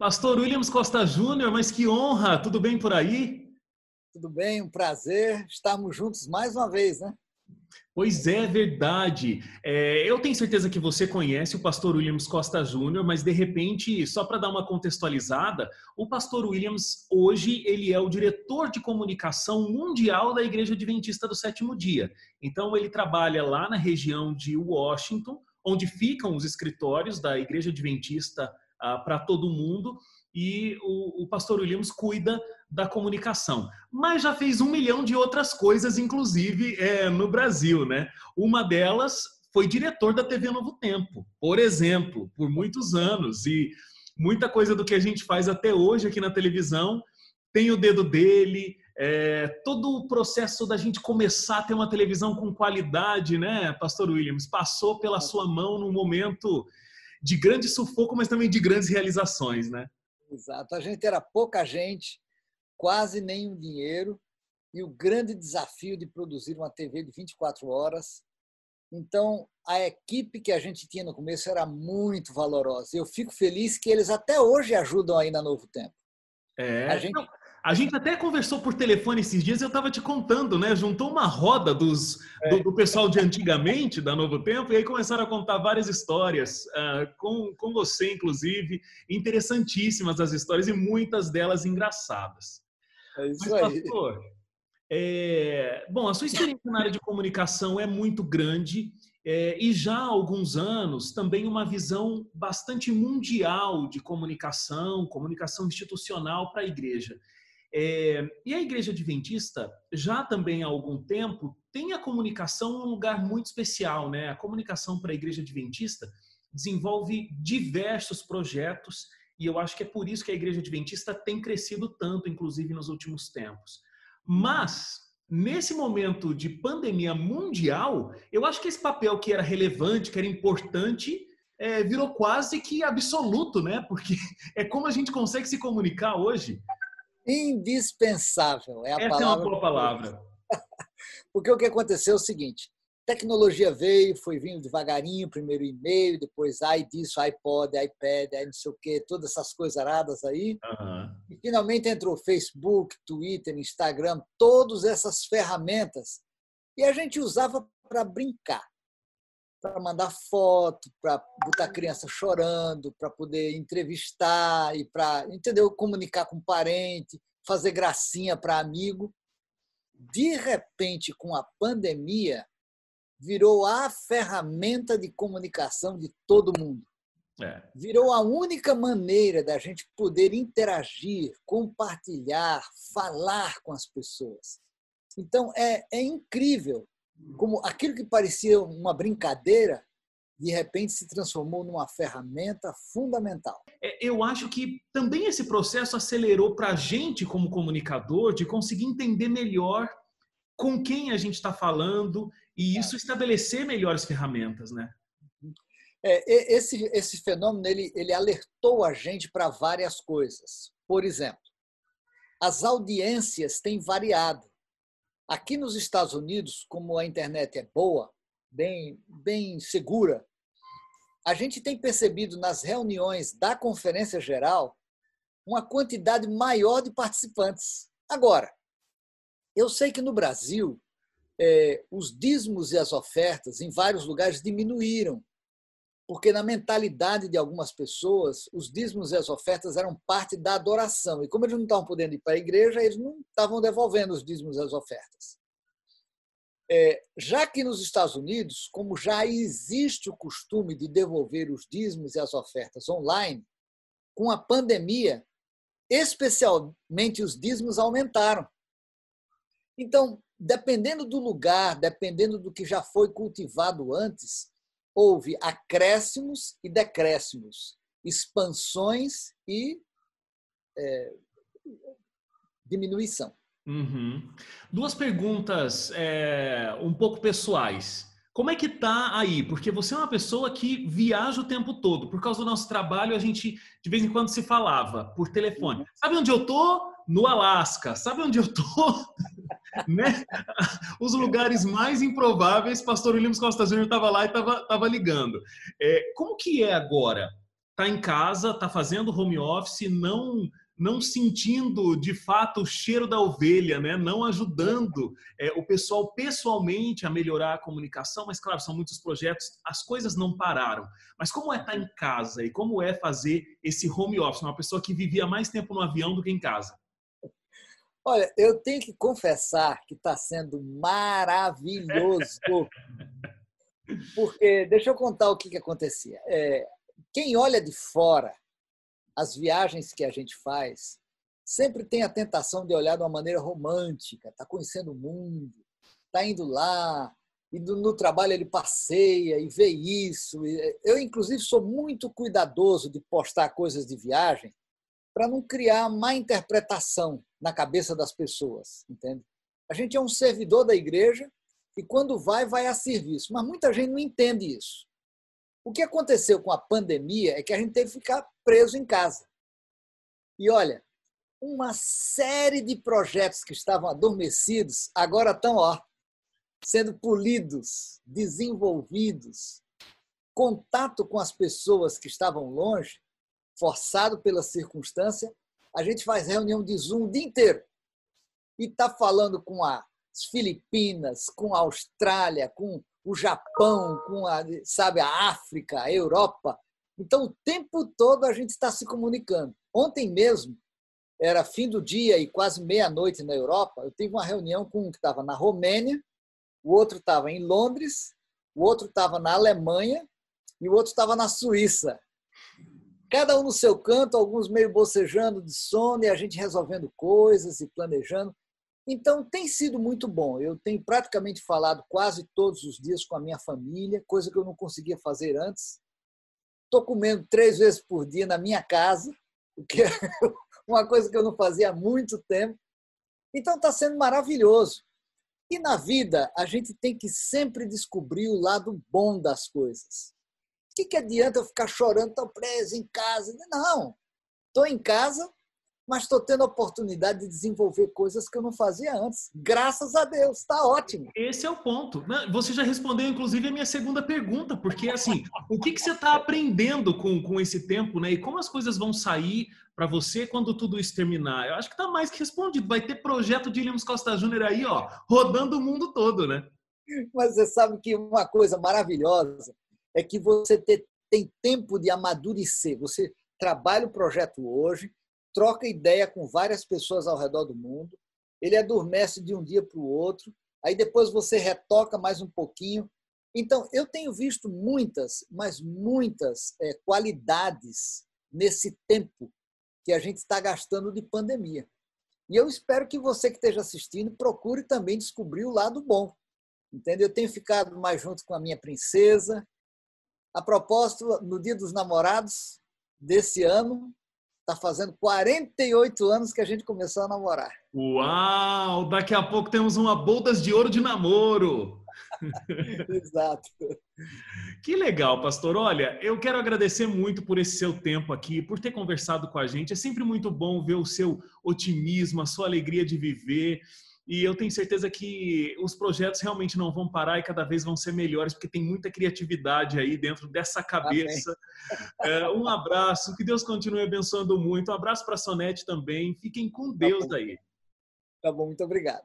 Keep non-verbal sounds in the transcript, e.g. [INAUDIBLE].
Pastor Williams Costa Júnior, mas que honra! Tudo bem por aí? Tudo bem, um prazer estarmos juntos mais uma vez, né? Pois é, verdade. É, eu tenho certeza que você conhece o pastor Williams Costa Júnior, mas de repente, só para dar uma contextualizada, o pastor Williams hoje ele é o diretor de comunicação mundial da Igreja Adventista do Sétimo Dia. Então ele trabalha lá na região de Washington, onde ficam os escritórios da Igreja Adventista para todo mundo e o, o, pastor Williams cuida da comunicação. Mas já fez um milhão de outras coisas, inclusive é, no Brasil, né? Uma delas foi diretor da TV Novo Tempo, por exemplo, por muitos anos. E muita coisa do que a gente faz até hoje aqui na televisão tem o dedo dele. É, todo o processo da gente começar a ter uma televisão com qualidade, né, Pastor Williams, passou pela sua mão num momento de grande sufoco, mas também de grandes realizações, né? Exato. A gente era pouca gente, quase nenhum dinheiro, e o grande desafio de produzir uma TV de 24 horas. Então, a equipe que a gente tinha no começo era muito valorosa. Eu fico feliz que eles até hoje ajudam aí na Novo Tempo. É. A gente, a gente até conversou por telefone esses dias, eu estava te contando, né? Juntou uma roda dos, é. do, do, pessoal de antigamente, da Novo Tempo, e aí começaram a contar várias histórias, uh, com, com você, inclusive. Interessantíssimas as histórias e muitas delas engraçadas. É isso Mas, aí. Pastor, é, bom, a sua experiência na área de comunicação é muito grande é, e já há alguns anos também uma visão bastante mundial de comunicação, comunicação institucional para a igreja. É, e a Igreja Adventista, já também há algum tempo, tem a comunicação um lugar muito especial. Né? A comunicação para a Igreja Adventista desenvolve diversos projetos e eu acho que é por isso que a Igreja Adventista tem crescido tanto, inclusive nos últimos tempos. Mas, nesse momento de pandemia mundial, eu acho que esse papel que era relevante, que era importante, é, virou quase que absoluto, né? Porque [LAUGHS] é como a gente consegue se comunicar hoje indispensável. É a Essa palavra. é uma boa palavra. [LAUGHS] Porque o que aconteceu é o seguinte: tecnologia veio, foi vindo devagarinho, primeiro e-mail, depois ai disso, iPod, iPad, aí não sei o quê, todas essas coisas aradas aí. Uhum. E finalmente entrou Facebook, Twitter, Instagram, todas essas ferramentas. E a gente usava para brincar para mandar foto, para botar criança chorando, para poder entrevistar e para, entendeu, comunicar com parente, fazer gracinha para amigo. De repente, com a pandemia, virou a ferramenta de comunicação de todo mundo. É. Virou a única maneira da gente poder interagir, compartilhar, falar com as pessoas. Então, é, é incrível como aquilo que parecia uma brincadeira, de repente se transformou numa ferramenta fundamental. É, eu acho que também esse processo acelerou para a gente, como comunicador, de conseguir entender melhor com quem a gente está falando e isso estabelecer melhores ferramentas, né? É, esse, esse fenômeno ele, ele alertou a gente para várias coisas. Por exemplo, as audiências têm variado. Aqui nos Estados Unidos, como a internet é boa, bem, bem segura, a gente tem percebido nas reuniões da Conferência Geral uma quantidade maior de participantes. Agora, eu sei que no Brasil, é, os dízimos e as ofertas em vários lugares diminuíram porque na mentalidade de algumas pessoas, os dízimos e as ofertas eram parte da adoração. E como eles não estavam podendo ir para a igreja, eles não estavam devolvendo os dízimos e as ofertas. É, já que nos Estados Unidos, como já existe o costume de devolver os dízimos e as ofertas online, com a pandemia, especialmente os dízimos aumentaram. Então, dependendo do lugar, dependendo do que já foi cultivado antes, houve acréscimos e decréscimos, expansões e é, diminuição. Uhum. Duas perguntas é, um pouco pessoais. Como é que tá aí? Porque você é uma pessoa que viaja o tempo todo. Por causa do nosso trabalho, a gente de vez em quando se falava por telefone. Uhum. Sabe onde eu tô? No Alasca. Sabe onde eu tô? [LAUGHS] né? [LAUGHS] Os lugares mais improváveis, pastor Williams Costa Júnior estava lá e estava ligando. É, como que é agora? está em casa, está fazendo home office, não não sentindo de fato o cheiro da ovelha, né? não ajudando é, o pessoal pessoalmente a melhorar a comunicação, mas claro, são muitos projetos, as coisas não pararam. Mas como é estar em casa e como é fazer esse home office? Uma pessoa que vivia mais tempo no avião do que em casa. Olha, eu tenho que confessar que está sendo maravilhoso. [LAUGHS] Porque, deixa eu contar o que, que acontecia. É, quem olha de fora as viagens que a gente faz, sempre tem a tentação de olhar de uma maneira romântica, está conhecendo o mundo, está indo lá, e no trabalho ele passeia e vê isso. Eu, inclusive, sou muito cuidadoso de postar coisas de viagem para não criar má interpretação na cabeça das pessoas, entende? A gente é um servidor da igreja e quando vai, vai a serviço. Mas muita gente não entende isso. O que aconteceu com a pandemia é que a gente teve que ficar preso em casa. E olha, uma série de projetos que estavam adormecidos agora estão ó, sendo polidos, desenvolvidos. Contato com as pessoas que estavam longe, forçado pela circunstância, a gente faz reunião de Zoom o dia inteiro. E está falando com as Filipinas, com a Austrália, com o Japão, com a, sabe, a África, a Europa. Então, o tempo todo a gente está se comunicando. Ontem mesmo, era fim do dia e quase meia-noite na Europa, eu tive uma reunião com um que estava na Romênia, o outro estava em Londres, o outro estava na Alemanha e o outro estava na Suíça. Cada um no seu canto, alguns meio bocejando de sono e a gente resolvendo coisas e planejando. Então, tem sido muito bom. Eu tenho praticamente falado quase todos os dias com a minha família, coisa que eu não conseguia fazer antes. Estou comendo três vezes por dia na minha casa, [LAUGHS] o que é uma coisa que eu não fazia há muito tempo. Então, está sendo maravilhoso. E na vida, a gente tem que sempre descobrir o lado bom das coisas. Que, que adianta eu ficar chorando, estou preso em casa? Não, estou em casa, mas estou tendo a oportunidade de desenvolver coisas que eu não fazia antes. Graças a Deus, está ótimo. Esse é o ponto. Você já respondeu, inclusive, a minha segunda pergunta, porque assim, o que, que você está aprendendo com, com esse tempo, né? E como as coisas vão sair para você quando tudo isso terminar? Eu acho que está mais que respondido. Vai ter projeto de Lemos Costa Júnior aí, ó, rodando o mundo todo, né? Mas você sabe que uma coisa maravilhosa é que você tem tempo de amadurecer. Você trabalha o projeto hoje, troca ideia com várias pessoas ao redor do mundo, ele adormece de um dia para o outro, aí depois você retoca mais um pouquinho. Então, eu tenho visto muitas, mas muitas é, qualidades nesse tempo que a gente está gastando de pandemia. E eu espero que você que esteja assistindo procure também descobrir o lado bom. Entendeu? Eu tenho ficado mais junto com a minha princesa. A propósito, no Dia dos Namorados desse ano, Está fazendo 48 anos que a gente começou a namorar. Uau! Daqui a pouco temos uma boldas de ouro de namoro. [LAUGHS] Exato. Que legal, pastor. Olha, eu quero agradecer muito por esse seu tempo aqui, por ter conversado com a gente. É sempre muito bom ver o seu otimismo, a sua alegria de viver. E eu tenho certeza que os projetos realmente não vão parar e cada vez vão ser melhores, porque tem muita criatividade aí dentro dessa cabeça. É, um abraço, que Deus continue abençoando muito. Um abraço para a Sonete também. Fiquem com tá Deus tá aí. Tá bom, muito obrigado.